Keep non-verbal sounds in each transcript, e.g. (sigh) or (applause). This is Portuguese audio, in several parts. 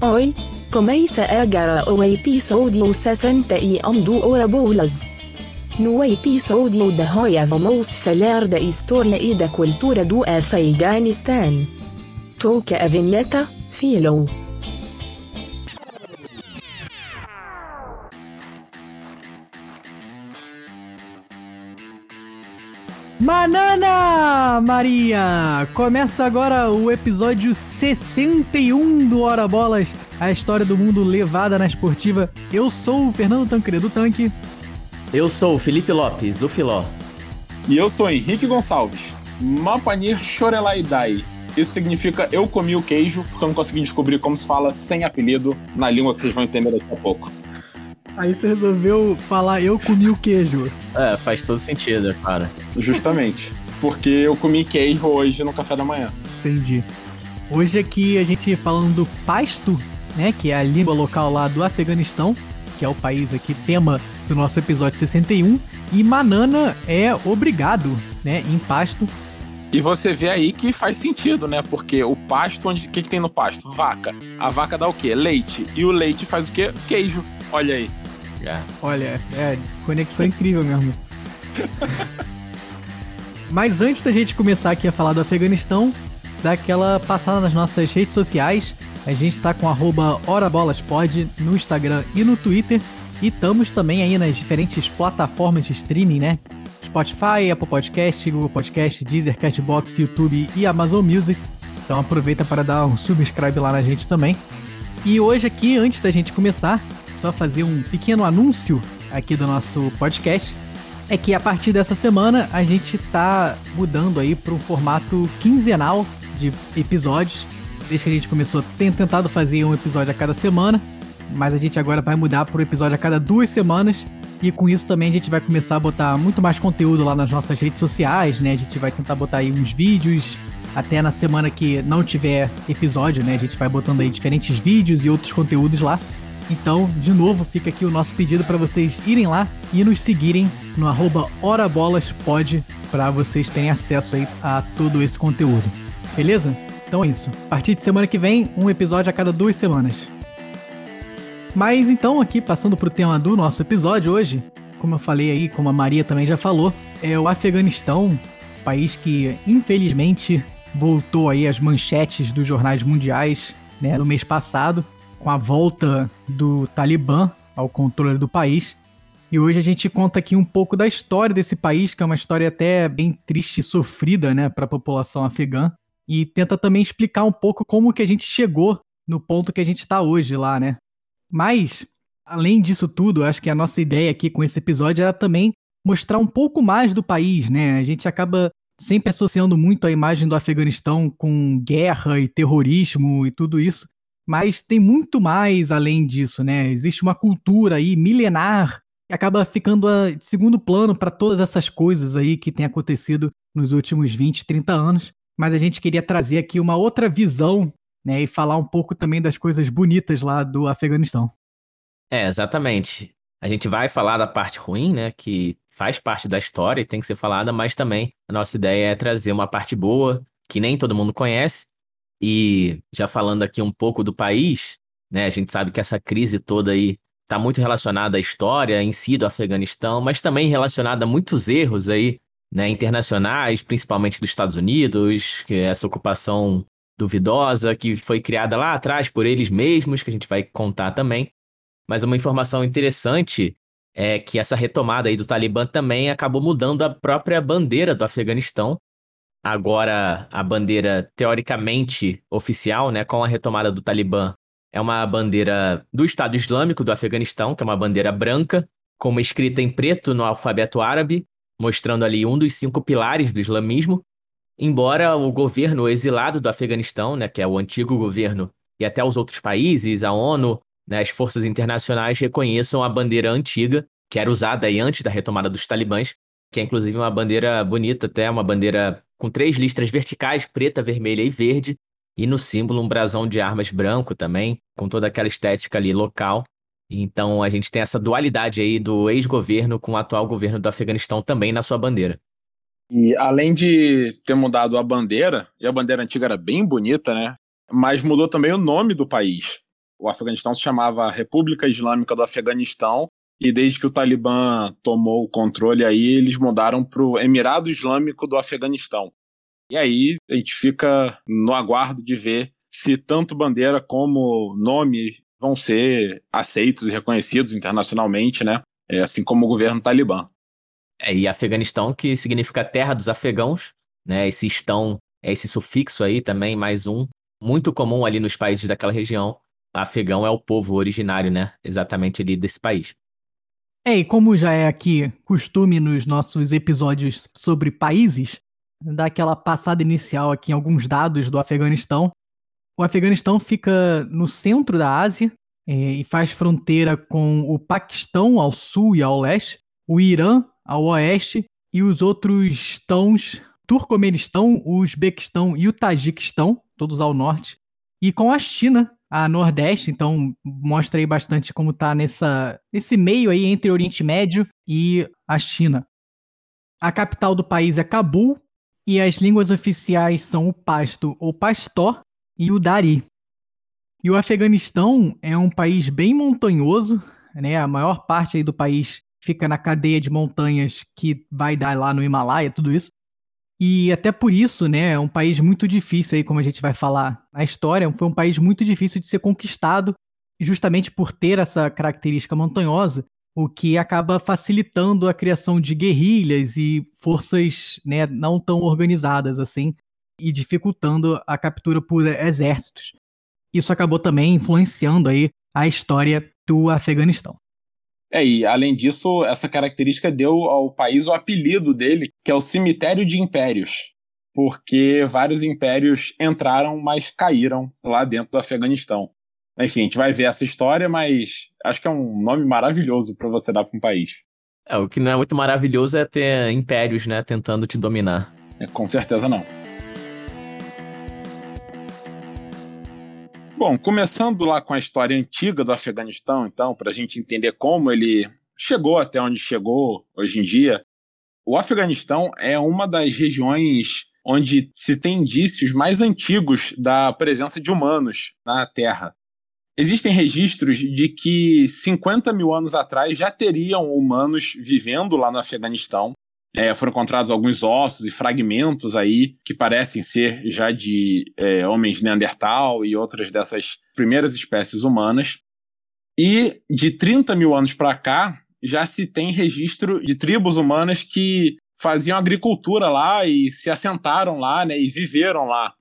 Oi, começa agora o episódio 61 do Hora Bolas. No episódio de hoje vamos falar da história e da cultura do Afeganistão. Toca a vinheta, filho. Manana Maria! Começa agora o episódio 61 do Hora Bolas, a história do mundo levada na esportiva. Eu sou o Fernando Tancredo Tanque. Eu sou o Felipe Lopes, o Filó. E eu sou Henrique Gonçalves. Mapanir Chorelaidai. Isso significa eu comi o queijo, porque eu não consegui descobrir como se fala sem apelido na língua que vocês vão entender daqui a pouco. Aí você resolveu falar eu comi o queijo. É, faz todo sentido, cara. Justamente. Porque eu comi queijo hoje no café da manhã. Entendi. Hoje aqui a gente falando do pasto, né, que é a língua local lá do Afeganistão, que é o país aqui tema do nosso episódio 61, e manana é obrigado, né, em pasto. E você vê aí que faz sentido, né? Porque o pasto, onde o que, que tem no pasto? Vaca. A vaca dá o quê? Leite. E o leite faz o quê? Queijo. Olha aí. É. Olha, é conexão incrível mesmo. Mas antes da gente começar aqui a falar do Afeganistão, dá aquela passada nas nossas redes sociais. A gente tá com HoraBolasPod no Instagram e no Twitter. E estamos também aí nas diferentes plataformas de streaming, né? Spotify, Apple Podcast, Google Podcast, Deezer, Castbox, YouTube e Amazon Music. Então aproveita para dar um subscribe lá na gente também. E hoje aqui, antes da gente começar, só fazer um pequeno anúncio aqui do nosso podcast. É que a partir dessa semana a gente tá mudando aí para um formato quinzenal de episódios. Desde que a gente começou, tem tentado fazer um episódio a cada semana, mas a gente agora vai mudar para um episódio a cada duas semanas. E com isso também a gente vai começar a botar muito mais conteúdo lá nas nossas redes sociais, né? A gente vai tentar botar aí uns vídeos, até na semana que não tiver episódio, né? A gente vai botando aí diferentes vídeos e outros conteúdos lá. Então, de novo, fica aqui o nosso pedido para vocês irem lá e nos seguirem no arroba HoraBolasPod para vocês terem acesso aí a todo esse conteúdo. Beleza? Então é isso. A partir de semana que vem, um episódio a cada duas semanas. Mas então, aqui passando pro tema do nosso episódio hoje, como eu falei aí, como a Maria também já falou, é o Afeganistão, país que infelizmente voltou aí às manchetes dos jornais mundiais né, no mês passado, com a volta do Talibã ao controle do país. E hoje a gente conta aqui um pouco da história desse país, que é uma história até bem triste e sofrida, né, para a população afegã, e tenta também explicar um pouco como que a gente chegou no ponto que a gente está hoje lá, né? Mas, além disso tudo, acho que a nossa ideia aqui com esse episódio era também mostrar um pouco mais do país, né? A gente acaba sempre associando muito a imagem do Afeganistão com guerra e terrorismo e tudo isso, mas tem muito mais além disso, né? Existe uma cultura aí milenar que acaba ficando de segundo plano para todas essas coisas aí que tem acontecido nos últimos 20, 30 anos. Mas a gente queria trazer aqui uma outra visão, né? E falar um pouco também das coisas bonitas lá do Afeganistão. É, exatamente. A gente vai falar da parte ruim, né? Que faz parte da história e tem que ser falada, mas também a nossa ideia é trazer uma parte boa que nem todo mundo conhece e já falando aqui um pouco do país, né, a gente sabe que essa crise toda aí está muito relacionada à história em si do Afeganistão, mas também relacionada a muitos erros aí, né, internacionais, principalmente dos Estados Unidos, que é essa ocupação duvidosa que foi criada lá atrás por eles mesmos, que a gente vai contar também. Mas uma informação interessante é que essa retomada aí do Talibã também acabou mudando a própria bandeira do Afeganistão, agora a bandeira teoricamente oficial, né, com a retomada do Talibã, é uma bandeira do Estado Islâmico do Afeganistão, que é uma bandeira branca, com uma escrita em preto no alfabeto árabe, mostrando ali um dos cinco pilares do islamismo. Embora o governo exilado do Afeganistão, né, que é o antigo governo, e até os outros países, a ONU, né, as forças internacionais reconheçam a bandeira antiga, que era usada aí antes da retomada dos talibãs, que é inclusive uma bandeira bonita, até uma bandeira com três listras verticais, preta, vermelha e verde, e no símbolo um brasão de armas branco também, com toda aquela estética ali local. Então a gente tem essa dualidade aí do ex-governo com o atual governo do Afeganistão também na sua bandeira. E além de ter mudado a bandeira, e a bandeira antiga era bem bonita, né? Mas mudou também o nome do país. o Afeganistão se chamava República Islâmica do Afeganistão, e desde que o Talibã tomou o controle aí, eles mudaram para o Emirado Islâmico do Afeganistão. E aí a gente fica no aguardo de ver se tanto bandeira como nome vão ser aceitos e reconhecidos internacionalmente, né? É, assim como o governo talibã. É, e Afeganistão, que significa terra dos afegãos, né? Esse estão, é esse sufixo aí também, mais um, muito comum ali nos países daquela região. Afegão é o povo originário, né? Exatamente ali desse país. É, e como já é aqui costume nos nossos episódios sobre países, dar aquela passada inicial aqui em alguns dados do Afeganistão. O Afeganistão fica no centro da Ásia é, e faz fronteira com o Paquistão ao sul e ao leste, o Irã ao oeste e os outros estãos Turcomenistão, Uzbequistão e o Tajiquistão, todos ao norte, e com a China a nordeste, então mostra aí bastante como tá nessa, nesse meio aí entre Oriente Médio e a China. A capital do país é Cabul e as línguas oficiais são o pasto ou pastó e o dari. E o Afeganistão é um país bem montanhoso, né? A maior parte aí do país fica na cadeia de montanhas que vai dar lá no Himalaia, tudo isso. E até por isso, né, é um país muito difícil aí, como a gente vai falar na história, foi um país muito difícil de ser conquistado, justamente por ter essa característica montanhosa, o que acaba facilitando a criação de guerrilhas e forças né, não tão organizadas assim, e dificultando a captura por exércitos. Isso acabou também influenciando aí a história do Afeganistão. É, e além disso, essa característica deu ao país o apelido dele, que é o cemitério de impérios, porque vários impérios entraram, mas caíram lá dentro do Afeganistão. Enfim, a gente vai ver essa história, mas acho que é um nome maravilhoso para você dar para um país. É, o que não é muito maravilhoso é ter impérios, né, tentando te dominar. É, com certeza não. Bom, começando lá com a história antiga do Afeganistão, então, para a gente entender como ele chegou até onde chegou hoje em dia, o Afeganistão é uma das regiões onde se tem indícios mais antigos da presença de humanos na Terra. Existem registros de que 50 mil anos atrás já teriam humanos vivendo lá no Afeganistão, é, foram encontrados alguns ossos e fragmentos aí que parecem ser já de é, homens Neandertal e outras dessas primeiras espécies humanas. E de 30 mil anos para cá, já se tem registro de tribos humanas que faziam agricultura lá e se assentaram lá né, e viveram lá.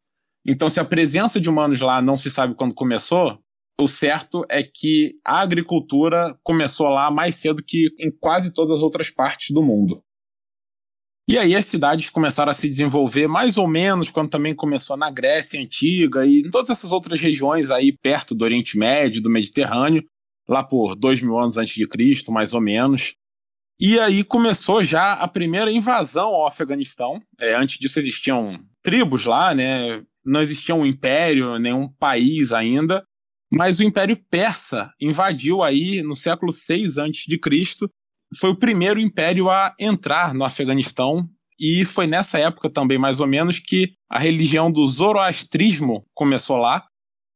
Então, se a presença de humanos lá não se sabe quando começou, o certo é que a agricultura começou lá mais cedo que em quase todas as outras partes do mundo. E aí as cidades começaram a se desenvolver mais ou menos quando também começou na Grécia Antiga e em todas essas outras regiões aí perto do Oriente Médio, do Mediterrâneo, lá por dois mil anos antes de Cristo, mais ou menos. E aí começou já a primeira invasão ao Afeganistão. É, antes disso existiam tribos lá, né? Não existia um império, nenhum país ainda. Mas o Império Persa invadiu aí no século 6 a.C foi o primeiro império a entrar no Afeganistão e foi nessa época também, mais ou menos, que a religião do zoroastrismo começou lá.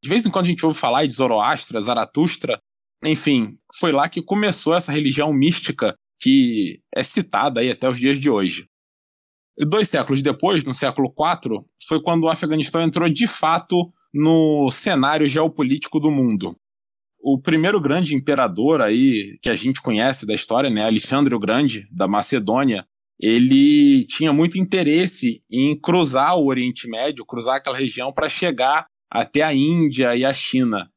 De vez em quando a gente ouve falar de Zoroastra, Zaratustra, enfim, foi lá que começou essa religião mística que é citada aí até os dias de hoje. E dois séculos depois, no século IV, foi quando o Afeganistão entrou de fato no cenário geopolítico do mundo o primeiro grande imperador aí que a gente conhece da história, né, Alexandre o Grande, da Macedônia, ele tinha muito interesse em cruzar o Oriente Médio, cruzar aquela região para chegar até a Índia e a China.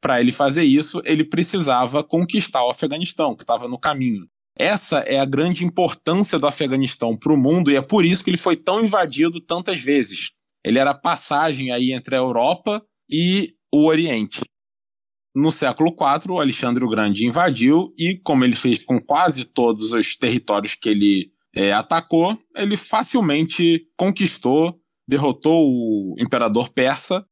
Para ele fazer isso, ele precisava conquistar o Afeganistão, que estava no caminho. Essa é a grande importância do Afeganistão para o mundo e é por isso que ele foi tão invadido tantas vezes. Ele era passagem aí entre a Europa e o Oriente. No século IV, o Alexandre o Grande invadiu e, como ele fez com quase todos os territórios que ele é, atacou, ele facilmente conquistou, derrotou o imperador persa.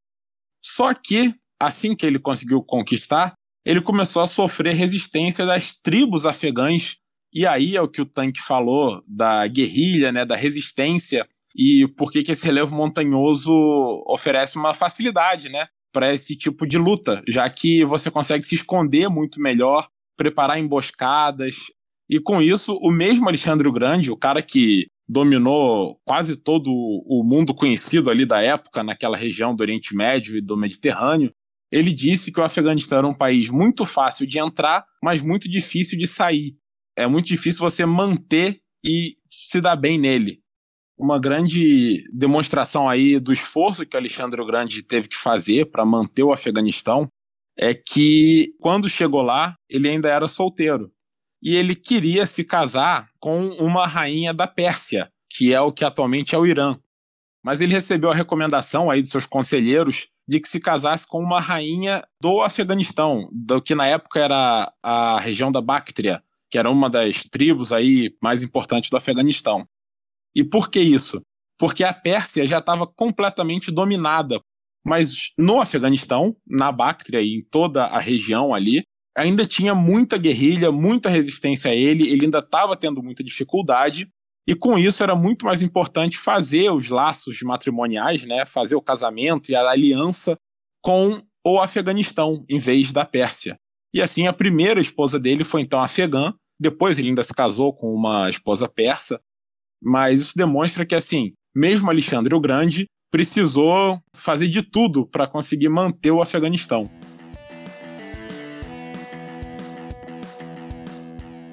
Só que, assim que ele conseguiu conquistar, ele começou a sofrer resistência das tribos afegãs. E aí é o que o Tank falou da guerrilha, né, da resistência e por que esse relevo montanhoso oferece uma facilidade, né? Para esse tipo de luta, já que você consegue se esconder muito melhor, preparar emboscadas. E com isso, o mesmo Alexandre o Grande, o cara que dominou quase todo o mundo conhecido ali da época, naquela região do Oriente Médio e do Mediterrâneo, ele disse que o Afeganistão era um país muito fácil de entrar, mas muito difícil de sair. É muito difícil você manter e se dar bem nele. Uma grande demonstração aí do esforço que o Alexandre o Grande teve que fazer para manter o Afeganistão é que quando chegou lá, ele ainda era solteiro. E ele queria se casar com uma rainha da Pérsia, que é o que atualmente é o Irã. Mas ele recebeu a recomendação aí dos seus conselheiros de que se casasse com uma rainha do Afeganistão, do que na época era a região da Bactria, que era uma das tribos aí mais importantes do Afeganistão. E por que isso? Porque a Pérsia já estava completamente dominada, mas no Afeganistão, na Bactria e em toda a região ali, ainda tinha muita guerrilha, muita resistência a ele, ele ainda estava tendo muita dificuldade, e com isso era muito mais importante fazer os laços matrimoniais, né, fazer o casamento e a aliança com o Afeganistão, em vez da Pérsia. E assim, a primeira esposa dele foi então afegã, depois ele ainda se casou com uma esposa persa, mas isso demonstra que, assim, mesmo Alexandre o Grande precisou fazer de tudo para conseguir manter o Afeganistão.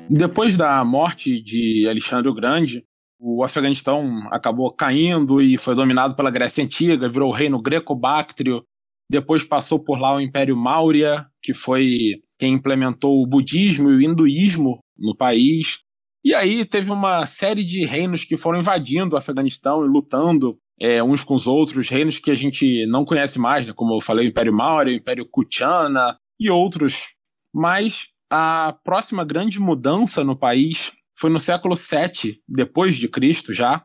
Depois da morte de Alexandre o Grande, o Afeganistão acabou caindo e foi dominado pela Grécia Antiga, virou o reino greco-báctrio. Depois passou por lá o Império Maurya, que foi quem implementou o budismo e o hinduísmo no país. E aí teve uma série de reinos que foram invadindo o Afeganistão e lutando é, uns com os outros, reinos que a gente não conhece mais, né? como eu falei, o Império Maurya, o Império Kuchana e outros. Mas a próxima grande mudança no país foi no século VII, depois de Cristo já,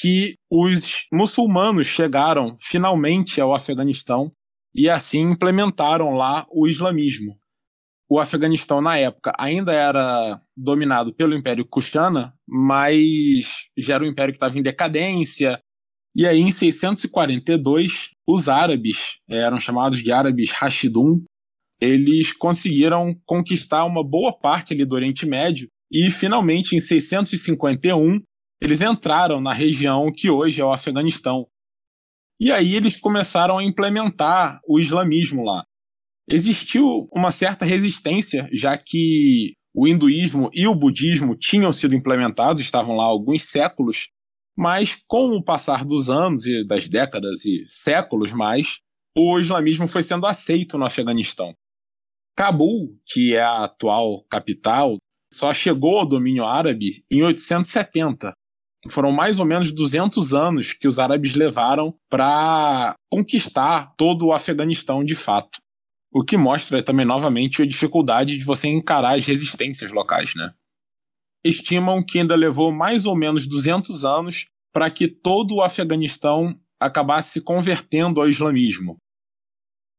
que os muçulmanos chegaram finalmente ao Afeganistão e assim implementaram lá o islamismo. O Afeganistão, na época, ainda era dominado pelo Império Kushana, mas já era um império que estava em decadência. E aí, em 642, os árabes, eram chamados de árabes Rashidun, eles conseguiram conquistar uma boa parte ali do Oriente Médio e finalmente em 651 eles entraram na região que hoje é o Afeganistão. E aí eles começaram a implementar o islamismo lá. Existiu uma certa resistência, já que o hinduísmo e o budismo tinham sido implementados, estavam lá há alguns séculos, mas com o passar dos anos e das décadas e séculos mais, o islamismo foi sendo aceito no Afeganistão. Cabul, que é a atual capital, só chegou ao domínio árabe em 870. Foram mais ou menos 200 anos que os árabes levaram para conquistar todo o Afeganistão de fato. O que mostra também novamente a dificuldade de você encarar as resistências locais, né? Estimam que ainda levou mais ou menos 200 anos para que todo o Afeganistão acabasse se convertendo ao islamismo.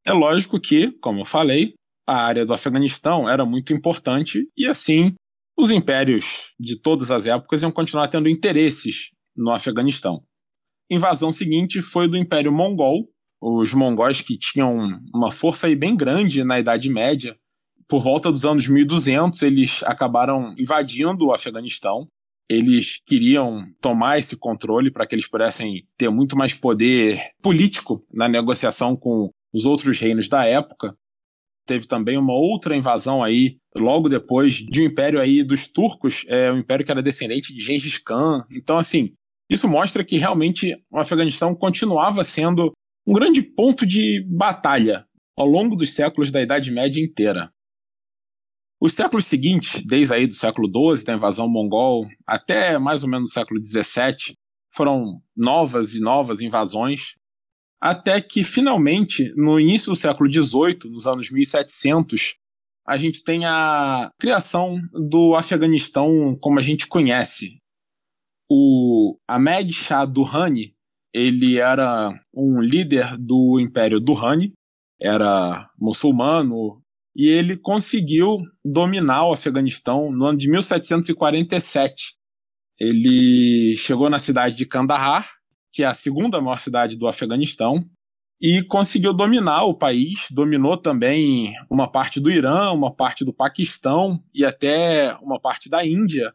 É lógico que, como eu falei, a área do Afeganistão era muito importante e assim os impérios de todas as épocas iam continuar tendo interesses no Afeganistão. Invasão seguinte foi do Império Mongol, os mongóis que tinham uma força aí bem grande na Idade Média. Por volta dos anos 1200, eles acabaram invadindo o Afeganistão. Eles queriam tomar esse controle para que eles pudessem ter muito mais poder político na negociação com os outros reinos da época teve também uma outra invasão aí, logo depois de um império aí dos turcos, é um império que era descendente de Gengis Khan. Então, assim, isso mostra que realmente o Afeganistão continuava sendo um grande ponto de batalha ao longo dos séculos da Idade Média inteira. Os séculos seguintes, desde aí do século XII, da invasão mongol, até mais ou menos o século XVII, foram novas e novas invasões até que finalmente, no início do século XVIII, nos anos 1700, a gente tem a criação do Afeganistão como a gente conhece. O Ahmed Shah Durrani, ele era um líder do Império Durrani, era muçulmano, e ele conseguiu dominar o Afeganistão no ano de 1747. Ele chegou na cidade de Kandahar, que é a segunda maior cidade do Afeganistão. e conseguiu dominar o país, dominou também uma parte do Irã, uma parte do Paquistão e até uma parte da Índia,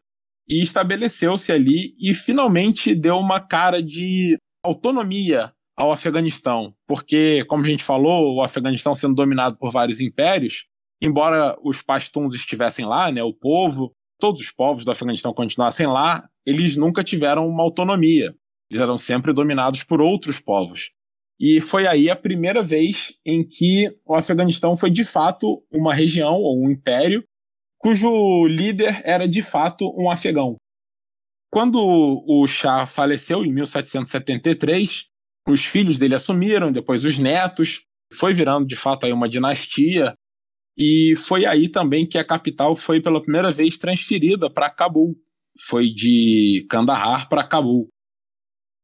e estabeleceu-se ali e finalmente deu uma cara de autonomia ao Afeganistão, porque, como a gente falou, o Afeganistão sendo dominado por vários impérios, embora os pastuns estivessem lá, né, o povo, todos os povos do Afeganistão continuassem lá, eles nunca tiveram uma autonomia. Eles eram sempre dominados por outros povos. E foi aí a primeira vez em que o Afeganistão foi de fato uma região ou um império cujo líder era de fato um afegão. Quando o Shah faleceu em 1773, os filhos dele assumiram, depois os netos, foi virando de fato aí uma dinastia, e foi aí também que a capital foi pela primeira vez transferida para Cabul. Foi de Kandahar para Cabul.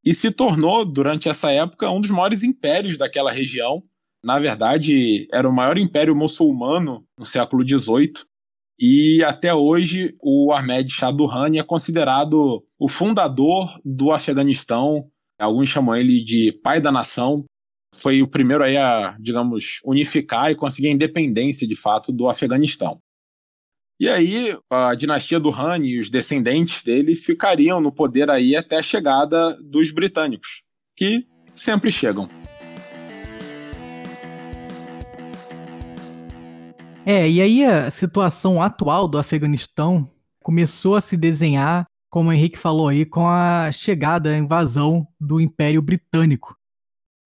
E se tornou, durante essa época, um dos maiores impérios daquela região. Na verdade, era o maior império muçulmano no século XVIII. E até hoje, o Ahmed Shah Durrani é considerado o fundador do Afeganistão. Alguns chamam ele de pai da nação, foi o primeiro aí a, digamos, unificar e conseguir a independência de fato do Afeganistão. E aí a dinastia Han e os descendentes dele ficariam no poder aí até a chegada dos britânicos, que sempre chegam. É, e aí a situação atual do Afeganistão começou a se desenhar, como o Henrique falou aí, com a chegada, a invasão do Império Britânico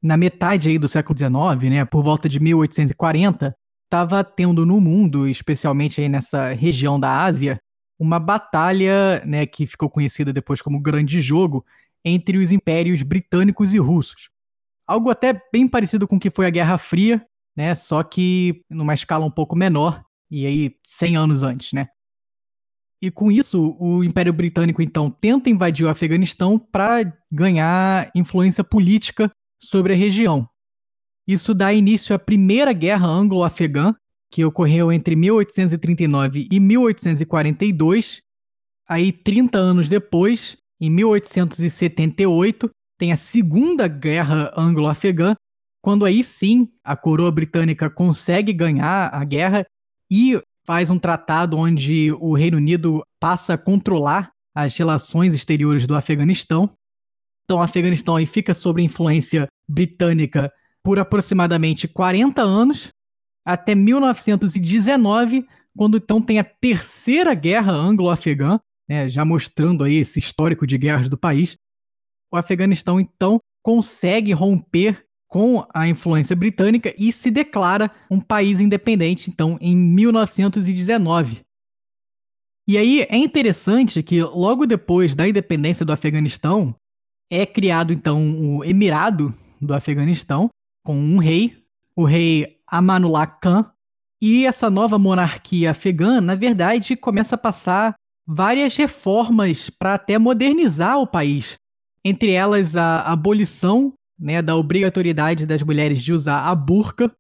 na metade aí do século XIX, né, por volta de 1840, estava tendo no mundo, especialmente aí nessa região da Ásia, uma batalha, né, que ficou conhecida depois como Grande Jogo, entre os impérios britânicos e russos. Algo até bem parecido com o que foi a Guerra Fria, né, só que numa escala um pouco menor, e aí 100 anos antes, né. E com isso, o Império Britânico então tenta invadir o Afeganistão para ganhar influência política sobre a região. Isso dá início à Primeira Guerra Anglo-Afegã, que ocorreu entre 1839 e 1842. Aí, 30 anos depois, em 1878, tem a Segunda Guerra Anglo-Afegã, quando aí sim a coroa britânica consegue ganhar a guerra e faz um tratado onde o Reino Unido passa a controlar as relações exteriores do Afeganistão. Então, o Afeganistão aí fica sob influência britânica por aproximadamente 40 anos, até 1919, quando então tem a terceira guerra anglo-afegã, né, já mostrando aí esse histórico de guerras do país. O Afeganistão então consegue romper com a influência britânica e se declara um país independente, então, em 1919. E aí é interessante que logo depois da independência do Afeganistão, é criado então o Emirado do Afeganistão, com um rei, o rei Amanullah Khan, e essa nova monarquia afegã, na verdade, começa a passar várias reformas para até modernizar o país. Entre elas, a abolição né, da obrigatoriedade das mulheres de usar a burca,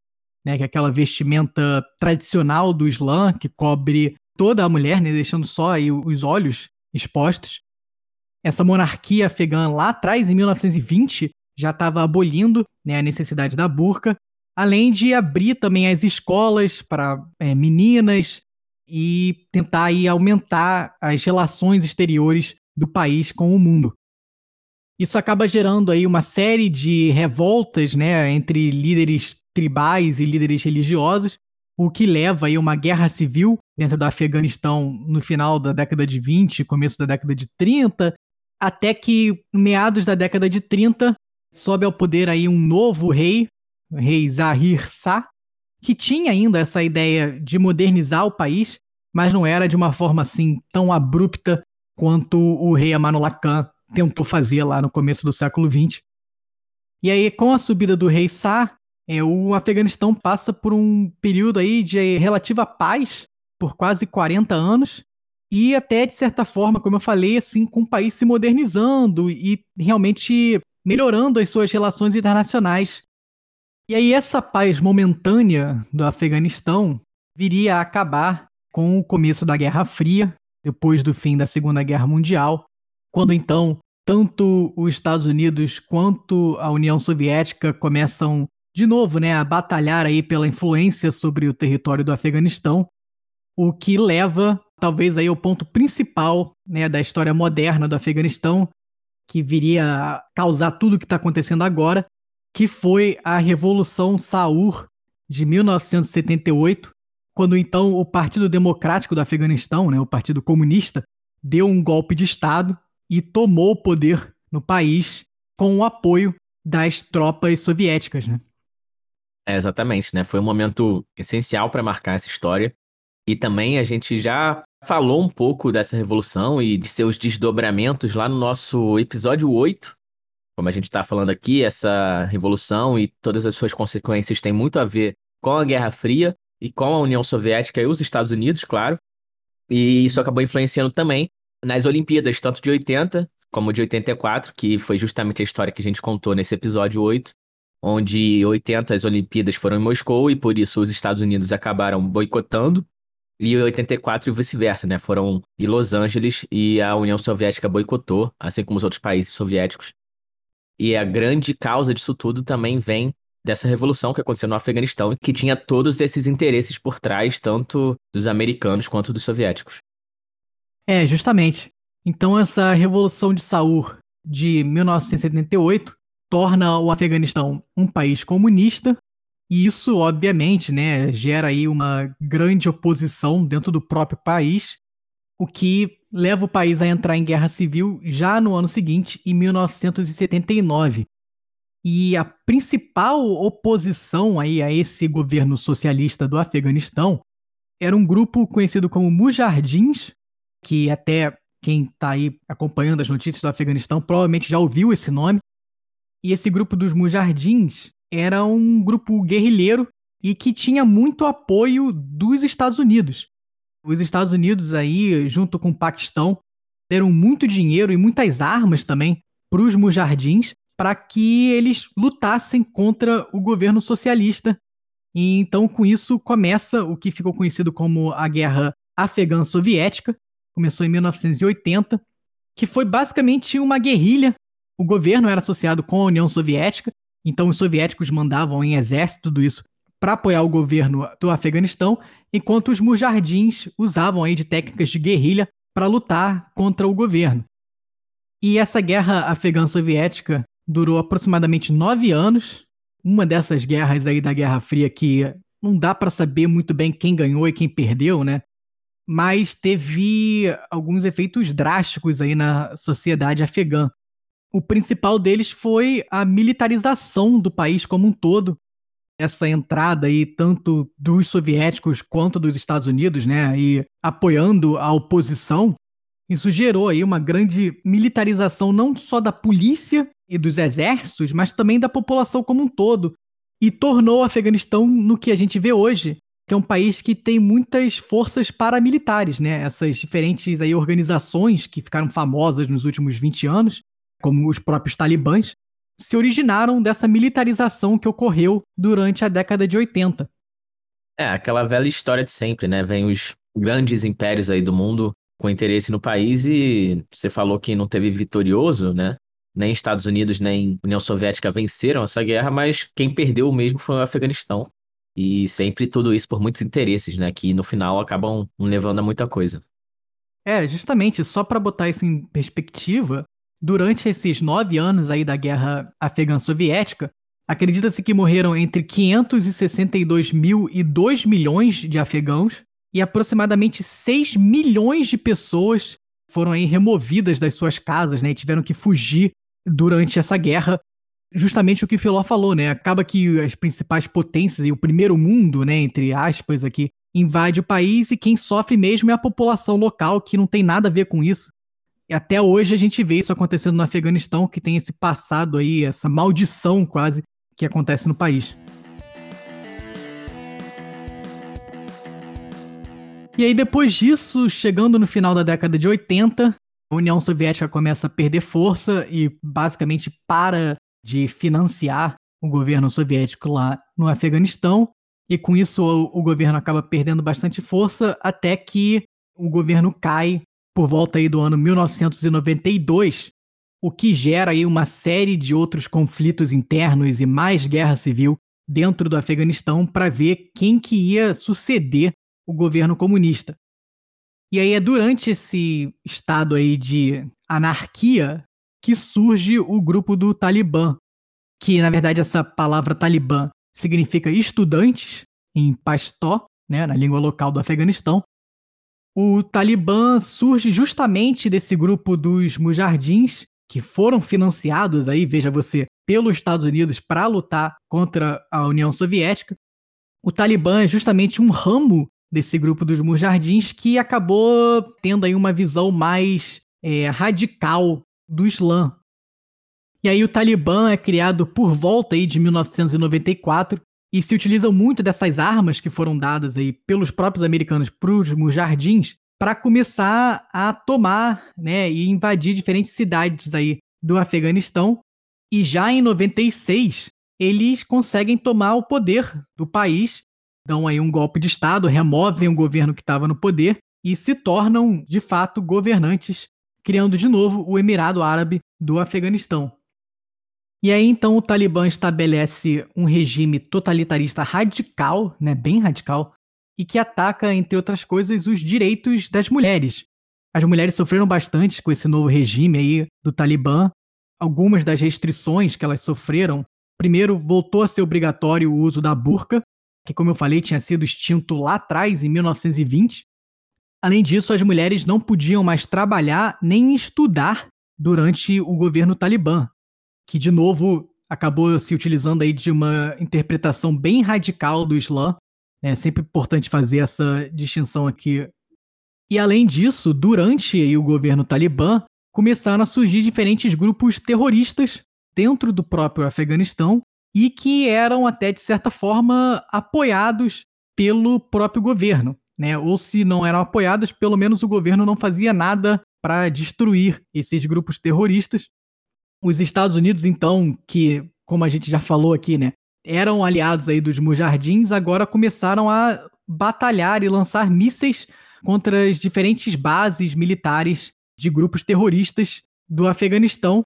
né, que é aquela vestimenta tradicional do Islã, que cobre toda a mulher, né, deixando só aí os olhos expostos essa monarquia afegã lá atrás, em 1920, já estava abolindo né, a necessidade da burca, além de abrir também as escolas para é, meninas e tentar aí, aumentar as relações exteriores do país com o mundo. Isso acaba gerando aí uma série de revoltas né, entre líderes tribais e líderes religiosos, o que leva aí uma guerra civil dentro do Afeganistão no final da década de 20, começo da década de 30, até que, meados da década de 30, sobe ao poder aí um novo rei, o rei Zahir Shah, que tinha ainda essa ideia de modernizar o país, mas não era de uma forma assim tão abrupta quanto o rei Amanullah Khan tentou fazer lá no começo do século XX. E aí, com a subida do rei Shah, é, o Afeganistão passa por um período aí de relativa paz por quase 40 anos, e até, de certa forma, como eu falei, assim, com o país se modernizando e realmente melhorando as suas relações internacionais. E aí essa paz momentânea do Afeganistão viria a acabar com o começo da Guerra Fria, depois do fim da Segunda Guerra Mundial, quando então tanto os Estados Unidos quanto a União Soviética começam de novo, né, a batalhar aí pela influência sobre o território do Afeganistão, o que leva talvez aí ao ponto principal, né, da história moderna do Afeganistão, que viria a causar tudo o que está acontecendo agora, que foi a Revolução Saur de 1978, quando então o Partido Democrático do Afeganistão, né, o Partido Comunista, deu um golpe de Estado e tomou o poder no país com o apoio das tropas soviéticas, né? É, exatamente, né? Foi um momento essencial para marcar essa história. E também a gente já falou um pouco dessa revolução e de seus desdobramentos lá no nosso episódio 8. Como a gente está falando aqui, essa revolução e todas as suas consequências têm muito a ver com a Guerra Fria e com a União Soviética e os Estados Unidos, claro. E isso acabou influenciando também nas Olimpíadas, tanto de 80 como de 84, que foi justamente a história que a gente contou nesse episódio 8, onde 80 as Olimpíadas foram em Moscou e por isso os Estados Unidos acabaram boicotando, e 84 e vice-versa, né? Foram em Los Angeles e a União Soviética boicotou, assim como os outros países soviéticos. E a grande causa disso tudo também vem dessa revolução que aconteceu no Afeganistão, que tinha todos esses interesses por trás, tanto dos americanos quanto dos soviéticos. É, justamente. Então essa revolução de Saur de 1978 torna o Afeganistão um país comunista e isso, obviamente, né, gera aí uma grande oposição dentro do próprio país, o que leva o país a entrar em guerra civil já no ano seguinte, em 1979. E a principal oposição aí a esse governo socialista do Afeganistão era um grupo conhecido como Mujardins, que até quem está aí acompanhando as notícias do Afeganistão provavelmente já ouviu esse nome. E esse grupo dos Mujardins era um grupo guerrilheiro e que tinha muito apoio dos Estados Unidos. Os Estados Unidos aí, junto com o Paquistão, deram muito dinheiro e muitas armas também para os mujardins para que eles lutassem contra o governo socialista. E então, com isso, começa o que ficou conhecido como a Guerra Afegã Soviética. Começou em 1980, que foi basicamente uma guerrilha. O governo era associado com a União Soviética então os soviéticos mandavam em exército tudo isso para apoiar o governo do Afeganistão, enquanto os mujardins usavam aí de técnicas de guerrilha para lutar contra o governo. E essa guerra afegã-soviética durou aproximadamente nove anos. Uma dessas guerras aí da Guerra Fria que não dá para saber muito bem quem ganhou e quem perdeu, né? Mas teve alguns efeitos drásticos aí na sociedade afegã. O principal deles foi a militarização do país como um todo. Essa entrada aí, tanto dos soviéticos quanto dos Estados Unidos, né, e apoiando a oposição, isso gerou aí uma grande militarização não só da polícia e dos exércitos, mas também da população como um todo, e tornou o Afeganistão no que a gente vê hoje, que é um país que tem muitas forças paramilitares, né? Essas diferentes aí organizações que ficaram famosas nos últimos 20 anos, como os próprios talibãs, se originaram dessa militarização que ocorreu durante a década de 80. É, aquela velha história de sempre, né? Vem os grandes impérios aí do mundo com interesse no país e você falou que não teve vitorioso, né? Nem Estados Unidos nem União Soviética venceram essa guerra, mas quem perdeu mesmo foi o Afeganistão. E sempre tudo isso por muitos interesses, né? Que no final acabam levando a muita coisa. É, justamente, só para botar isso em perspectiva, Durante esses nove anos aí da guerra afegã-soviética, acredita-se que morreram entre 562 mil e 2 milhões de afegãos e aproximadamente 6 milhões de pessoas foram aí removidas das suas casas, né, e tiveram que fugir durante essa guerra. Justamente o que o Filó falou, né? Acaba que as principais potências e o primeiro mundo, né, entre aspas aqui, invade o país e quem sofre mesmo é a população local, que não tem nada a ver com isso. E até hoje a gente vê isso acontecendo no Afeganistão, que tem esse passado aí, essa maldição quase que acontece no país. E aí, depois disso, chegando no final da década de 80, a União Soviética começa a perder força e basicamente para de financiar o governo soviético lá no Afeganistão. E com isso, o, o governo acaba perdendo bastante força até que o governo cai por volta aí do ano 1992, o que gera aí uma série de outros conflitos internos e mais guerra civil dentro do Afeganistão para ver quem que ia suceder o governo comunista. E aí é durante esse estado aí de anarquia que surge o grupo do Talibã, que na verdade essa palavra Talibã significa estudantes em pastó, né, na língua local do Afeganistão. O Talibã surge justamente desse grupo dos mujardins que foram financiados aí, veja você, pelos Estados Unidos para lutar contra a União Soviética. O Talibã é justamente um ramo desse grupo dos mujardins que acabou tendo aí uma visão mais é, radical do Islã. E aí o Talibã é criado por volta aí de 1994 e se utilizam muito dessas armas que foram dadas aí pelos próprios americanos para os mujardins para começar a tomar né, e invadir diferentes cidades aí do Afeganistão. E já em 96 eles conseguem tomar o poder do país, dão aí um golpe de Estado, removem o governo que estava no poder e se tornam de fato governantes criando de novo o Emirado Árabe do Afeganistão. E aí então o Talibã estabelece um regime totalitarista radical, né, bem radical, e que ataca, entre outras coisas, os direitos das mulheres. As mulheres sofreram bastante com esse novo regime aí do Talibã. Algumas das restrições que elas sofreram, primeiro voltou a ser obrigatório o uso da burca, que como eu falei tinha sido extinto lá atrás em 1920, Além disso, as mulheres não podiam mais trabalhar nem estudar durante o governo talibã, que de novo acabou se utilizando aí de uma interpretação bem radical do Islã. É sempre importante fazer essa distinção aqui. E além disso, durante o governo talibã, começaram a surgir diferentes grupos terroristas dentro do próprio Afeganistão e que eram até de certa forma apoiados pelo próprio governo né? Ou se não eram apoiadas, pelo menos o governo não fazia nada para destruir esses grupos terroristas. Os Estados Unidos, então, que, como a gente já falou aqui, né, eram aliados aí dos mujardins, agora começaram a batalhar e lançar mísseis contra as diferentes bases militares de grupos terroristas do Afeganistão.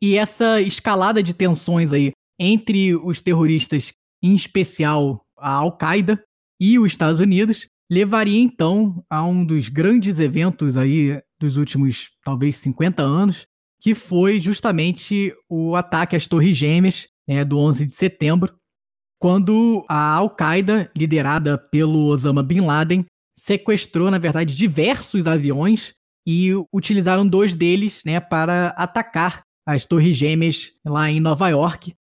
E essa escalada de tensões aí entre os terroristas, em especial a Al-Qaeda e os Estados Unidos, levaria então a um dos grandes eventos aí dos últimos talvez 50 anos, que foi justamente o ataque às Torres Gêmeas né, do 11 de setembro, quando a Al-Qaeda, liderada pelo Osama Bin Laden, sequestrou, na verdade, diversos aviões e utilizaram dois deles né, para atacar as Torres Gêmeas lá em Nova York.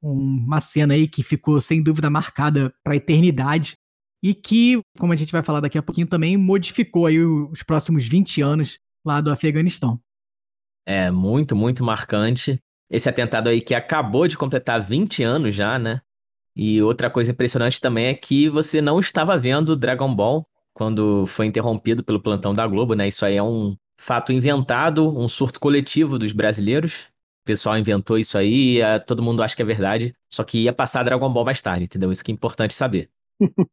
Uma cena aí que ficou sem dúvida marcada para a eternidade e que, como a gente vai falar daqui a pouquinho também, modificou aí os próximos 20 anos lá do Afeganistão. É, muito, muito marcante. Esse atentado aí que acabou de completar 20 anos já, né? E outra coisa impressionante também é que você não estava vendo Dragon Ball quando foi interrompido pelo plantão da Globo, né? Isso aí é um fato inventado, um surto coletivo dos brasileiros. O pessoal inventou isso aí, todo mundo acha que é verdade, só que ia passar Dragon Ball mais tarde, entendeu? Isso que é importante saber. (laughs)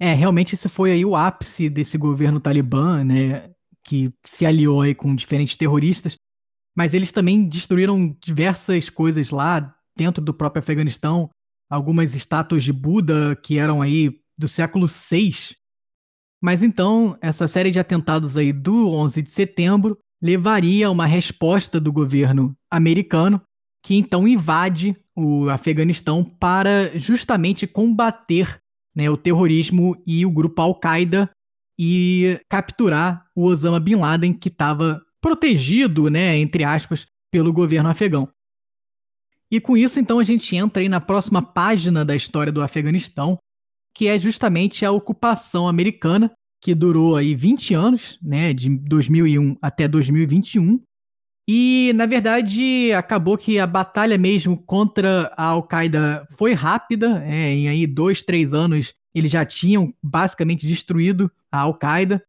é, realmente esse foi aí o ápice desse governo talibã, né, que se aliou aí com diferentes terroristas, mas eles também destruíram diversas coisas lá dentro do próprio Afeganistão, algumas estátuas de Buda que eram aí do século VI. Mas então, essa série de atentados aí do 11 de setembro levaria a uma resposta do governo americano, que então invade o Afeganistão para justamente combater né, o terrorismo e o grupo Al-Qaeda e capturar o Osama Bin Laden, que estava protegido, né, entre aspas, pelo governo afegão. E com isso, então, a gente entra aí na próxima página da história do Afeganistão, que é justamente a ocupação americana, que durou aí 20 anos, né, de 2001 até 2021, e, na verdade, acabou que a batalha mesmo contra a Al-Qaeda foi rápida. É, em aí dois, três anos, eles já tinham basicamente destruído a Al-Qaeda.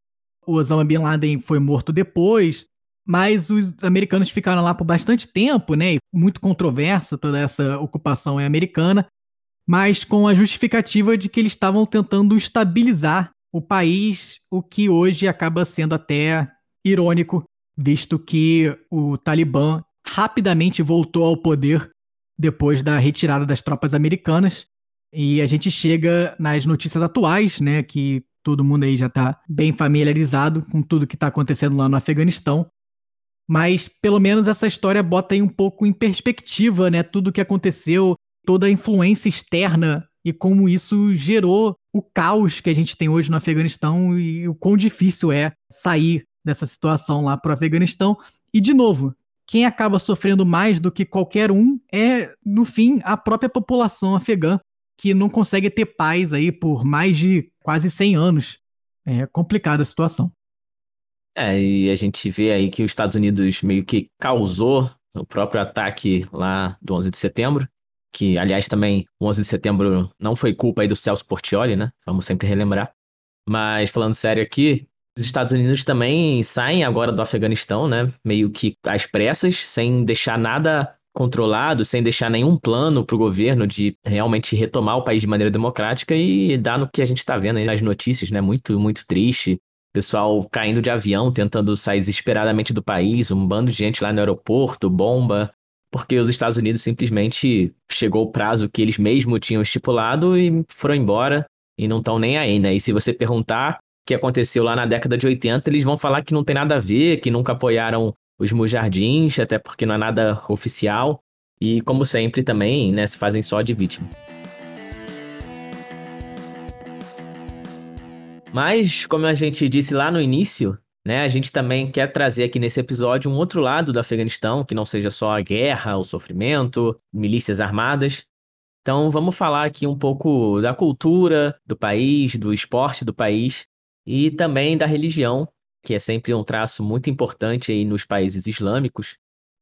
O Osama Bin Laden foi morto depois, mas os americanos ficaram lá por bastante tempo, né? Muito controversa toda essa ocupação americana, mas com a justificativa de que eles estavam tentando estabilizar o país, o que hoje acaba sendo até irônico visto que o Talibã rapidamente voltou ao poder depois da retirada das tropas americanas. E a gente chega nas notícias atuais, né, que todo mundo aí já está bem familiarizado com tudo que está acontecendo lá no Afeganistão. Mas pelo menos essa história bota aí um pouco em perspectiva, né, tudo o que aconteceu, toda a influência externa e como isso gerou o caos que a gente tem hoje no Afeganistão e o quão difícil é sair dessa situação lá para o Afeganistão. E de novo, quem acaba sofrendo mais do que qualquer um é, no fim, a própria população afegã, que não consegue ter paz aí por mais de quase 100 anos. É complicada a situação. É, e a gente vê aí que os Estados Unidos meio que causou o próprio ataque lá do 11 de setembro, que, aliás, também o 11 de setembro não foi culpa aí do Celso Portioli, né? Vamos sempre relembrar. Mas, falando sério aqui, os Estados Unidos também saem agora do Afeganistão, né? Meio que às pressas, sem deixar nada controlado, sem deixar nenhum plano para o governo de realmente retomar o país de maneira democrática e dar no que a gente está vendo aí nas notícias, né? Muito, muito triste. Pessoal caindo de avião, tentando sair desesperadamente do país, um bando de gente lá no aeroporto, bomba, porque os Estados Unidos simplesmente chegou o prazo que eles mesmos tinham estipulado e foram embora e não estão nem aí, né? E se você perguntar que aconteceu lá na década de 80, eles vão falar que não tem nada a ver, que nunca apoiaram os mujardins, até porque não é nada oficial. E, como sempre, também, né, se fazem só de vítima. Mas, como a gente disse lá no início, né, a gente também quer trazer aqui nesse episódio um outro lado do Afeganistão, que não seja só a guerra, o sofrimento, milícias armadas. Então, vamos falar aqui um pouco da cultura do país, do esporte do país e também da religião, que é sempre um traço muito importante aí nos países islâmicos.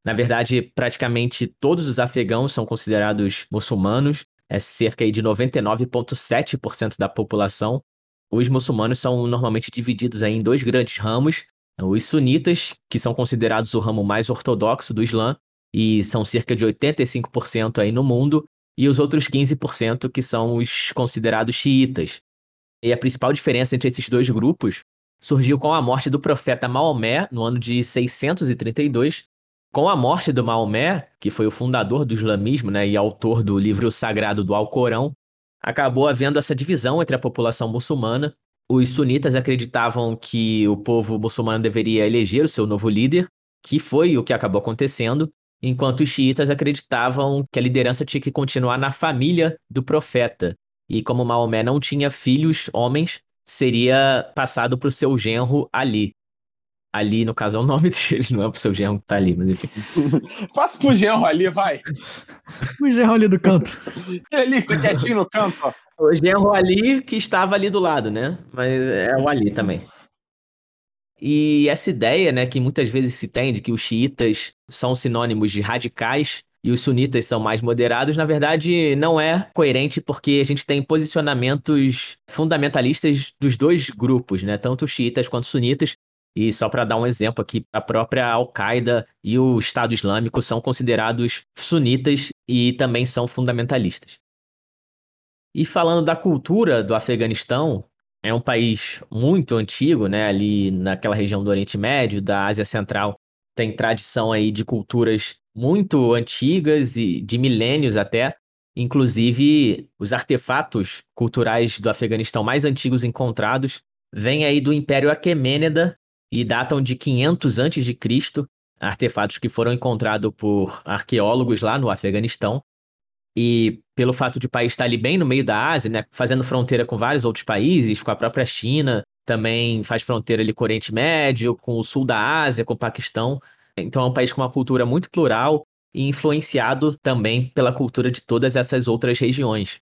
Na verdade, praticamente todos os afegãos são considerados muçulmanos, é cerca de 99,7% da população. Os muçulmanos são normalmente divididos em dois grandes ramos, os sunitas, que são considerados o ramo mais ortodoxo do Islã, e são cerca de 85% aí no mundo, e os outros 15% que são os considerados xiitas, e a principal diferença entre esses dois grupos surgiu com a morte do profeta Maomé no ano de 632. Com a morte do Maomé, que foi o fundador do islamismo né, e autor do livro sagrado do Alcorão, acabou havendo essa divisão entre a população muçulmana. Os sunitas acreditavam que o povo muçulmano deveria eleger o seu novo líder, que foi o que acabou acontecendo, enquanto os xiitas acreditavam que a liderança tinha que continuar na família do profeta, e como Maomé não tinha filhos homens, seria passado para o seu genro Ali. Ali, no caso, é o nome (laughs) dele, não é pro seu genro que tá ali, mas enfim. (laughs) Faça pro genro ali, vai. o genro ali do canto. Ele tá quietinho no canto, ó. O genro ali que estava ali do lado, né? Mas é o Ali também. E essa ideia, né, que muitas vezes se tem de que os xiitas são sinônimos de radicais, e os sunitas são mais moderados, na verdade não é coerente porque a gente tem posicionamentos fundamentalistas dos dois grupos, né? Tanto xiitas quanto sunitas. E só para dar um exemplo aqui, a própria Al-Qaeda e o Estado Islâmico são considerados sunitas e também são fundamentalistas. E falando da cultura do Afeganistão, é um país muito antigo, né? Ali naquela região do Oriente Médio, da Ásia Central, tem tradição aí de culturas muito antigas e de milênios até. Inclusive, os artefatos culturais do Afeganistão mais antigos encontrados vêm aí do Império Aquemênida e datam de 500 a.C., artefatos que foram encontrados por arqueólogos lá no Afeganistão. E pelo fato de o país estar ali bem no meio da Ásia, né, fazendo fronteira com vários outros países, com a própria China, também faz fronteira ali com o Oriente Médio, com o sul da Ásia, com o Paquistão. Então é um país com uma cultura muito plural e influenciado também pela cultura de todas essas outras regiões.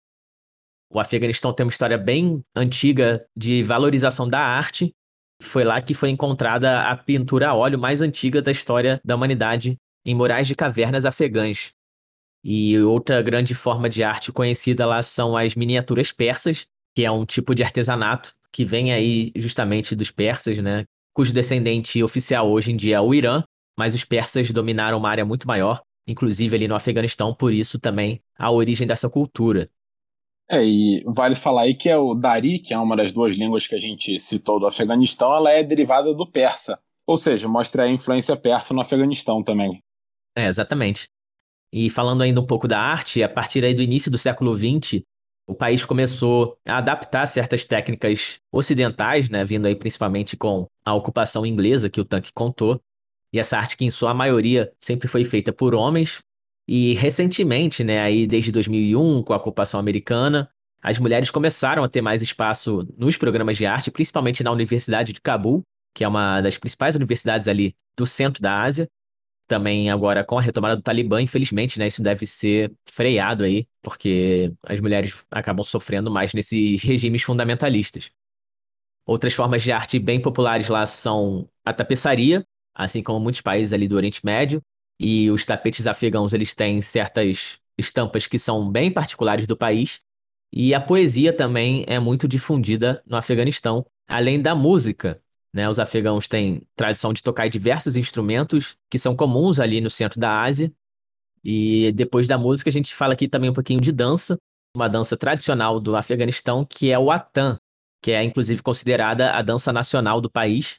O Afeganistão tem uma história bem antiga de valorização da arte. Foi lá que foi encontrada a pintura a óleo mais antiga da história da humanidade, em murais de cavernas afegãs. E outra grande forma de arte conhecida lá são as miniaturas persas, que é um tipo de artesanato que vem aí justamente dos persas, né? Cujo descendente oficial hoje em dia é o Irã, mas os persas dominaram uma área muito maior, inclusive ali no Afeganistão, por isso também a origem dessa cultura. É, e vale falar aí que é o Dari, que é uma das duas línguas que a gente citou do Afeganistão, ela é derivada do persa. Ou seja, mostra a influência persa no Afeganistão também. É, exatamente. E falando ainda um pouco da arte, a partir aí do início do século XX, o país começou a adaptar certas técnicas ocidentais, né, vindo aí principalmente com a ocupação inglesa que o Tanque contou. E essa arte que em sua maioria sempre foi feita por homens. E recentemente, né, aí desde 2001, com a ocupação americana, as mulheres começaram a ter mais espaço nos programas de arte, principalmente na Universidade de Cabul, que é uma das principais universidades ali do centro da Ásia, também agora com a retomada do Talibã, infelizmente, né, isso deve ser freado aí, porque as mulheres acabam sofrendo mais nesses regimes fundamentalistas. Outras formas de arte bem populares lá são a tapeçaria, assim como muitos países ali do Oriente Médio, e os tapetes afegãos, eles têm certas estampas que são bem particulares do país, e a poesia também é muito difundida no Afeganistão, além da música, né? Os afegãos têm tradição de tocar diversos instrumentos que são comuns ali no centro da Ásia. E depois da música, a gente fala aqui também um pouquinho de dança, uma dança tradicional do Afeganistão, que é o Atan, que é inclusive considerada a dança nacional do país.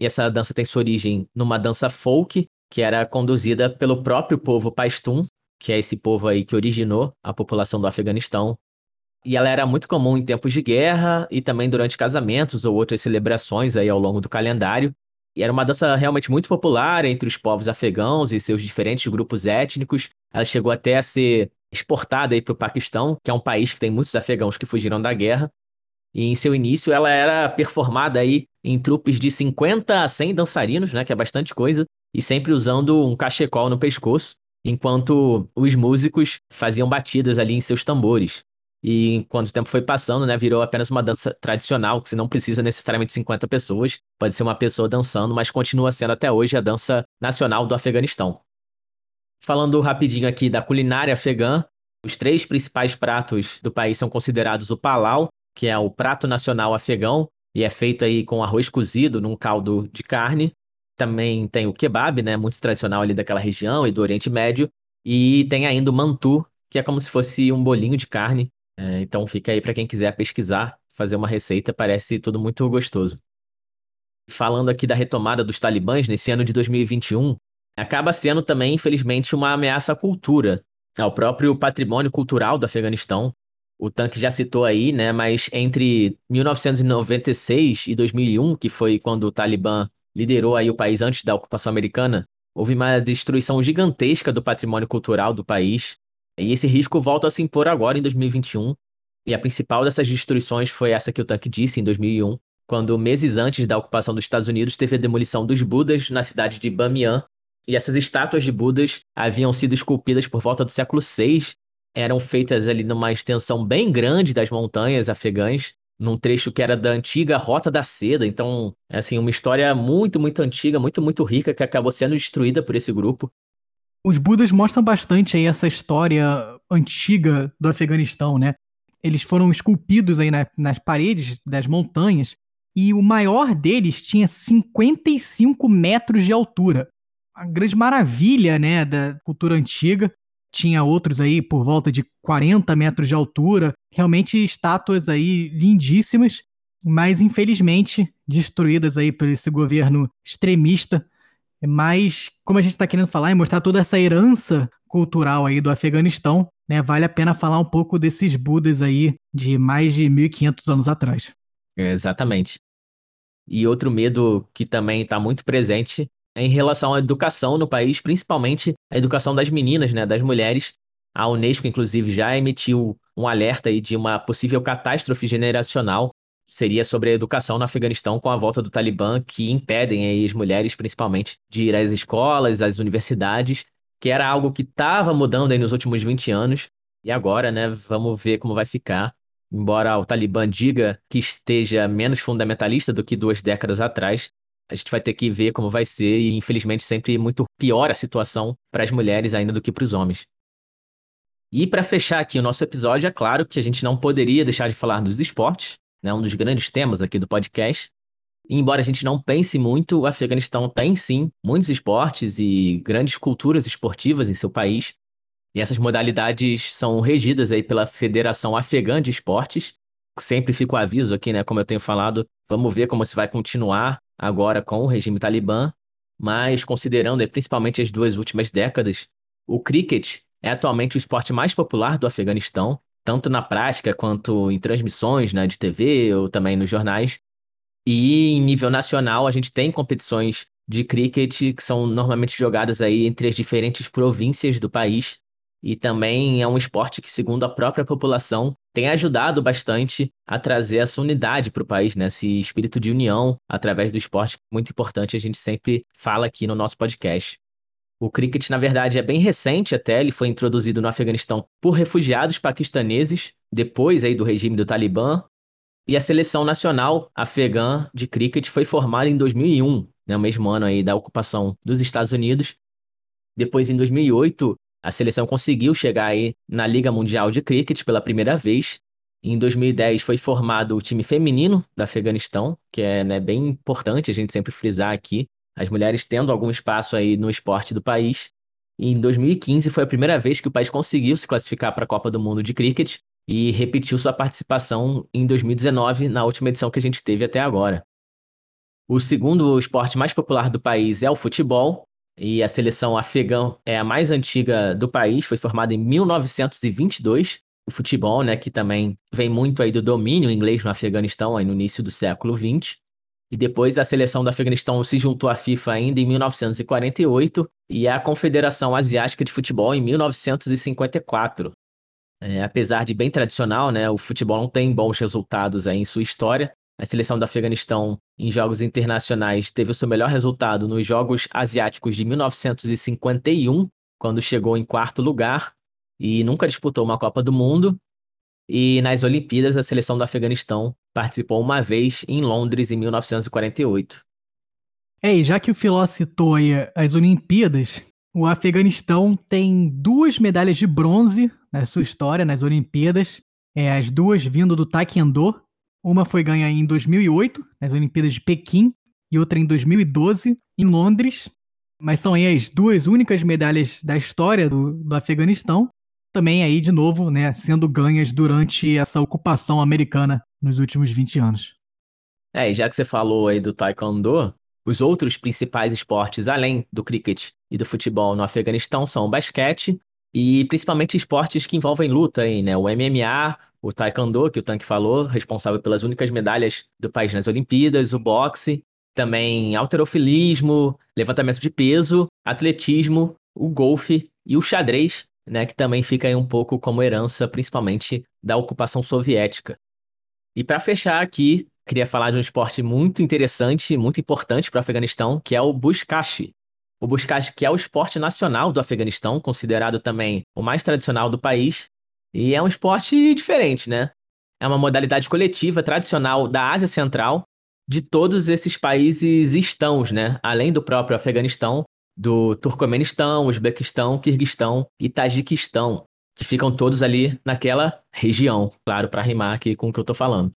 E essa dança tem sua origem numa dança folk, que era conduzida pelo próprio povo Pashtun, que é esse povo aí que originou a população do Afeganistão e ela era muito comum em tempos de guerra e também durante casamentos ou outras celebrações aí ao longo do calendário. E era uma dança realmente muito popular entre os povos afegãos e seus diferentes grupos étnicos. Ela chegou até a ser exportada para o Paquistão, que é um país que tem muitos afegãos que fugiram da guerra. E em seu início ela era performada aí em trupes de 50 a 100 dançarinos, né, que é bastante coisa, e sempre usando um cachecol no pescoço, enquanto os músicos faziam batidas ali em seus tambores. E quando o tempo foi passando, né, virou apenas uma dança tradicional, que você não precisa necessariamente 50 pessoas, pode ser uma pessoa dançando, mas continua sendo até hoje a dança nacional do Afeganistão. Falando rapidinho aqui da culinária afegã, os três principais pratos do país são considerados o palau, que é o prato nacional afegão, e é feito aí com arroz cozido num caldo de carne. Também tem o kebab, né, muito tradicional ali daquela região e do Oriente Médio, e tem ainda o mantu, que é como se fosse um bolinho de carne é, então fica aí para quem quiser pesquisar, fazer uma receita, parece tudo muito gostoso. Falando aqui da retomada dos talibãs nesse ano de 2021, acaba sendo também, infelizmente, uma ameaça à cultura, ao próprio patrimônio cultural do Afeganistão. O Tanque já citou aí, né, mas entre 1996 e 2001, que foi quando o Talibã liderou aí o país antes da ocupação americana, houve uma destruição gigantesca do patrimônio cultural do país. E esse risco volta a se impor agora em 2021. E a principal dessas destruições foi essa que o Tanque disse em 2001, quando meses antes da ocupação dos Estados Unidos teve a demolição dos Budas na cidade de Bamiyan. E essas estátuas de Budas haviam sido esculpidas por volta do século VI, eram feitas ali numa extensão bem grande das montanhas afegãs, num trecho que era da antiga Rota da Seda. Então, é assim, uma história muito, muito antiga, muito, muito rica que acabou sendo destruída por esse grupo. Os Budas mostram bastante aí essa história antiga do Afeganistão, né? Eles foram esculpidos aí na, nas paredes das montanhas e o maior deles tinha 55 metros de altura. A grande maravilha, né, da cultura antiga. Tinha outros aí por volta de 40 metros de altura. Realmente estátuas aí lindíssimas, mas infelizmente destruídas aí por esse governo extremista mas, como a gente está querendo falar e mostrar toda essa herança cultural aí do Afeganistão, né, vale a pena falar um pouco desses Budas aí de mais de 1500 anos atrás. exatamente. E outro medo que também está muito presente em relação à educação no país, principalmente a educação das meninas, né, das mulheres. A Unesco, inclusive, já emitiu um alerta aí de uma possível catástrofe generacional seria sobre a educação no Afeganistão com a volta do Talibã, que impedem aí as mulheres, principalmente, de ir às escolas, às universidades, que era algo que estava mudando aí nos últimos 20 anos. E agora, né, vamos ver como vai ficar. Embora o Talibã diga que esteja menos fundamentalista do que duas décadas atrás, a gente vai ter que ver como vai ser e, infelizmente, sempre muito pior a situação para as mulheres ainda do que para os homens. E para fechar aqui o nosso episódio, é claro que a gente não poderia deixar de falar dos esportes, né, um dos grandes temas aqui do podcast. E embora a gente não pense muito, o Afeganistão tem sim muitos esportes e grandes culturas esportivas em seu país. E essas modalidades são regidas aí pela Federação Afegã de Esportes. Sempre fica o aviso aqui, né, como eu tenho falado, vamos ver como se vai continuar agora com o regime talibã, mas considerando principalmente as duas últimas décadas, o cricket é atualmente o esporte mais popular do Afeganistão, tanto na prática quanto em transmissões né, de TV ou também nos jornais. E em nível nacional, a gente tem competições de cricket que são normalmente jogadas aí entre as diferentes províncias do país. E também é um esporte que, segundo a própria população, tem ajudado bastante a trazer essa unidade para o país, né? Esse espírito de união através do esporte, muito importante, a gente sempre fala aqui no nosso podcast. O cricket, na verdade, é bem recente até, ele foi introduzido no Afeganistão por refugiados paquistaneses, depois aí do regime do Talibã, e a seleção nacional afegã de cricket foi formada em 2001, né, o mesmo ano aí da ocupação dos Estados Unidos. Depois, em 2008, a seleção conseguiu chegar aí na Liga Mundial de Cricket pela primeira vez. Em 2010 foi formado o time feminino do Afeganistão, que é né, bem importante a gente sempre frisar aqui as mulheres tendo algum espaço aí no esporte do país. E em 2015 foi a primeira vez que o país conseguiu se classificar para a Copa do Mundo de Cricket e repetiu sua participação em 2019, na última edição que a gente teve até agora. O segundo esporte mais popular do país é o futebol, e a seleção afegã é a mais antiga do país, foi formada em 1922. O futebol, né, que também vem muito aí do domínio inglês no Afeganistão, aí no início do século XX. E depois a seleção do Afeganistão se juntou à FIFA ainda em 1948 e à Confederação Asiática de Futebol em 1954. É, apesar de bem tradicional, né, o futebol não tem bons resultados aí em sua história. A seleção do Afeganistão em jogos internacionais teve o seu melhor resultado nos Jogos Asiáticos de 1951, quando chegou em quarto lugar e nunca disputou uma Copa do Mundo. E nas Olimpíadas, a seleção do Afeganistão participou uma vez em Londres em 1948. É, já que o Filó citou aí as Olimpíadas, o Afeganistão tem duas medalhas de bronze na sua história nas Olimpíadas, é, as duas vindo do Taekwondo. Uma foi ganha em 2008, nas Olimpíadas de Pequim, e outra em 2012, em Londres. Mas são aí as duas únicas medalhas da história do, do Afeganistão também aí de novo, né, sendo ganhas durante essa ocupação americana nos últimos 20 anos. É, e já que você falou aí do taekwondo, os outros principais esportes além do cricket e do futebol no Afeganistão são o basquete e principalmente esportes que envolvem luta aí, né? O MMA, o taekwondo, que o Tanque falou, responsável pelas únicas medalhas do país nas Olimpíadas, o boxe, também alterofilismo, levantamento de peso, atletismo, o golfe e o xadrez, né, que também fica aí um pouco como herança, principalmente da ocupação soviética. E para fechar aqui, queria falar de um esporte muito interessante, muito importante para o Afeganistão, que é o Bushkashi. O Bushkashi que é o esporte nacional do Afeganistão, considerado também o mais tradicional do país, e é um esporte diferente, né? É uma modalidade coletiva tradicional da Ásia Central, de todos esses países estãos, né? Além do próprio Afeganistão, do Turcomenistão, Uzbequistão, Kirguistão e Tajiquistão, que ficam todos ali naquela região, claro, para rimar aqui com o que eu tô falando.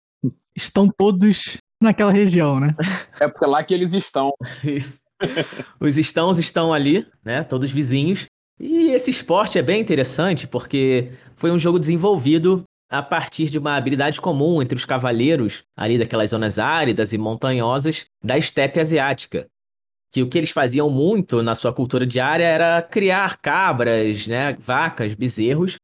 Estão todos naquela região, né? É porque é lá que eles estão. (laughs) Os estãos estão ali, né? Todos vizinhos. E esse esporte é bem interessante porque foi um jogo desenvolvido a partir de uma habilidade comum entre os cavaleiros ali daquelas zonas áridas e montanhosas da estepe asiática, que o que eles faziam muito na sua cultura diária era criar cabras, né, vacas, bezerros.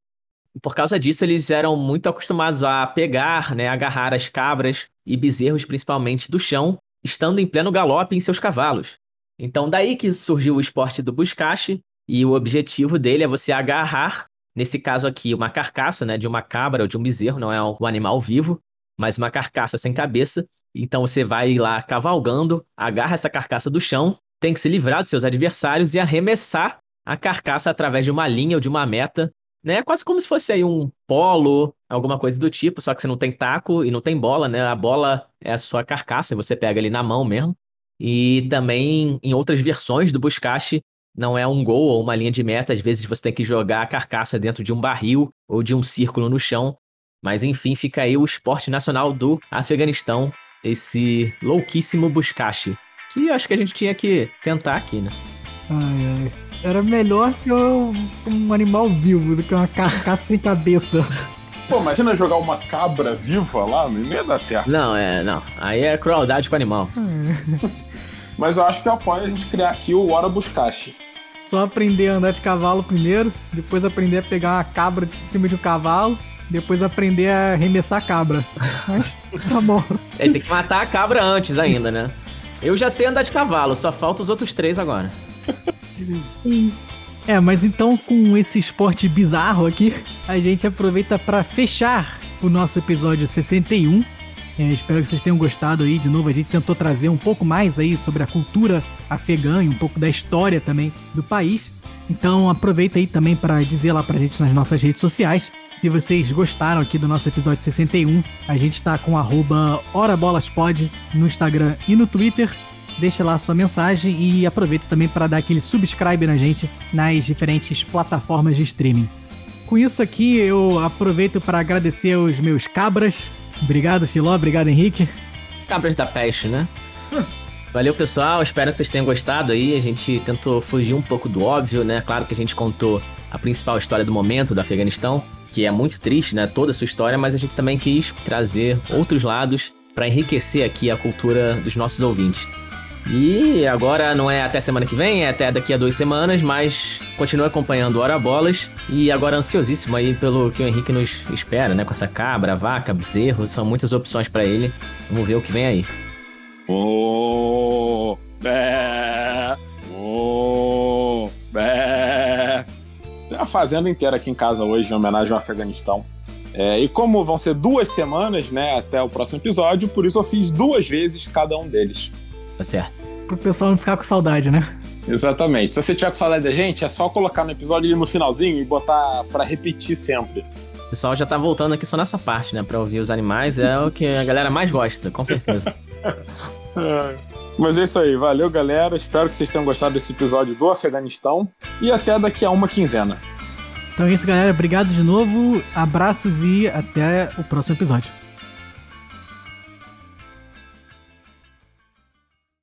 E por causa disso, eles eram muito acostumados a pegar, né, agarrar as cabras e bezerros, principalmente do chão, estando em pleno galope em seus cavalos. Então, daí que surgiu o esporte do buscache, e o objetivo dele é você agarrar, nesse caso aqui, uma carcaça né, de uma cabra ou de um bezerro, não é um animal vivo, mas uma carcaça sem cabeça, então você vai lá cavalgando, agarra essa carcaça do chão, tem que se livrar dos seus adversários e arremessar a carcaça através de uma linha ou de uma meta, né? Quase como se fosse aí um polo, alguma coisa do tipo, só que você não tem taco e não tem bola, né? A bola é a sua carcaça, você pega ali na mão mesmo. E também em outras versões do Buscache, não é um gol ou uma linha de meta, às vezes você tem que jogar a carcaça dentro de um barril ou de um círculo no chão. Mas enfim, fica aí o esporte nacional do Afeganistão, esse louquíssimo Buscache. Que acho que a gente tinha que tentar aqui, né? Ai, ai. Era melhor ser um, um animal vivo do que uma carcaça sem cabeça. (laughs) Pô, imagina jogar uma cabra viva lá, não ia dar certo. Não, é, não. Aí é crueldade com o animal. Mas eu acho que eu apoio a gente criar aqui o Hora Buscache. Só aprender a andar de cavalo primeiro, depois aprender a pegar uma cabra em cima de um cavalo, depois aprender a arremessar a cabra. Mas tá bom. (laughs) É, tem que matar a cabra antes ainda, né? Eu já sei andar de cavalo, só falta os outros três agora. É, mas então com esse esporte bizarro aqui, a gente aproveita para fechar o nosso episódio 61. É, espero que vocês tenham gostado aí. De novo, a gente tentou trazer um pouco mais aí sobre a cultura afegã e um pouco da história também do país. Então aproveita aí também para dizer lá pra gente nas nossas redes sociais se vocês gostaram aqui do nosso episódio 61. A gente está com HoraBolasPod no Instagram e no Twitter. Deixa lá a sua mensagem e aproveita também para dar aquele subscribe na gente nas diferentes plataformas de streaming. Com isso aqui, eu aproveito para agradecer aos meus cabras. Obrigado, Filó. Obrigado, Henrique. Cabras da peste, né? Valeu, pessoal. Espero que vocês tenham gostado aí. A gente tentou fugir um pouco do óbvio, né? Claro que a gente contou a principal história do momento do Afeganistão, que é muito triste, né? Toda a sua história, mas a gente também quis trazer outros lados para enriquecer aqui a cultura dos nossos ouvintes. E agora não é até semana que vem, é até daqui a duas semanas, mas continue acompanhando Hora Bolas. E agora ansiosíssimo aí pelo que o Henrique nos espera, né? Com essa cabra, vaca, bezerro, são muitas opções para ele. Vamos ver o que vem aí. Oh, bé, oh, bé. Tem a fazenda inteira aqui em casa hoje em homenagem ao Afeganistão. É, e como vão ser duas semanas, né, até o próximo episódio, por isso eu fiz duas vezes cada um deles. Tá certo. Pro pessoal não ficar com saudade, né? Exatamente. Se você tiver com saudade da gente, é só colocar no episódio ali no finalzinho e botar para repetir sempre. O pessoal já tá voltando aqui só nessa parte, né? Pra ouvir os animais. É o que a galera mais gosta, com certeza. (laughs) Mas é isso aí. Valeu, galera. Espero que vocês tenham gostado desse episódio do Afeganistão. E até daqui a uma quinzena. Então é isso, galera. Obrigado de novo. Abraços e até o próximo episódio.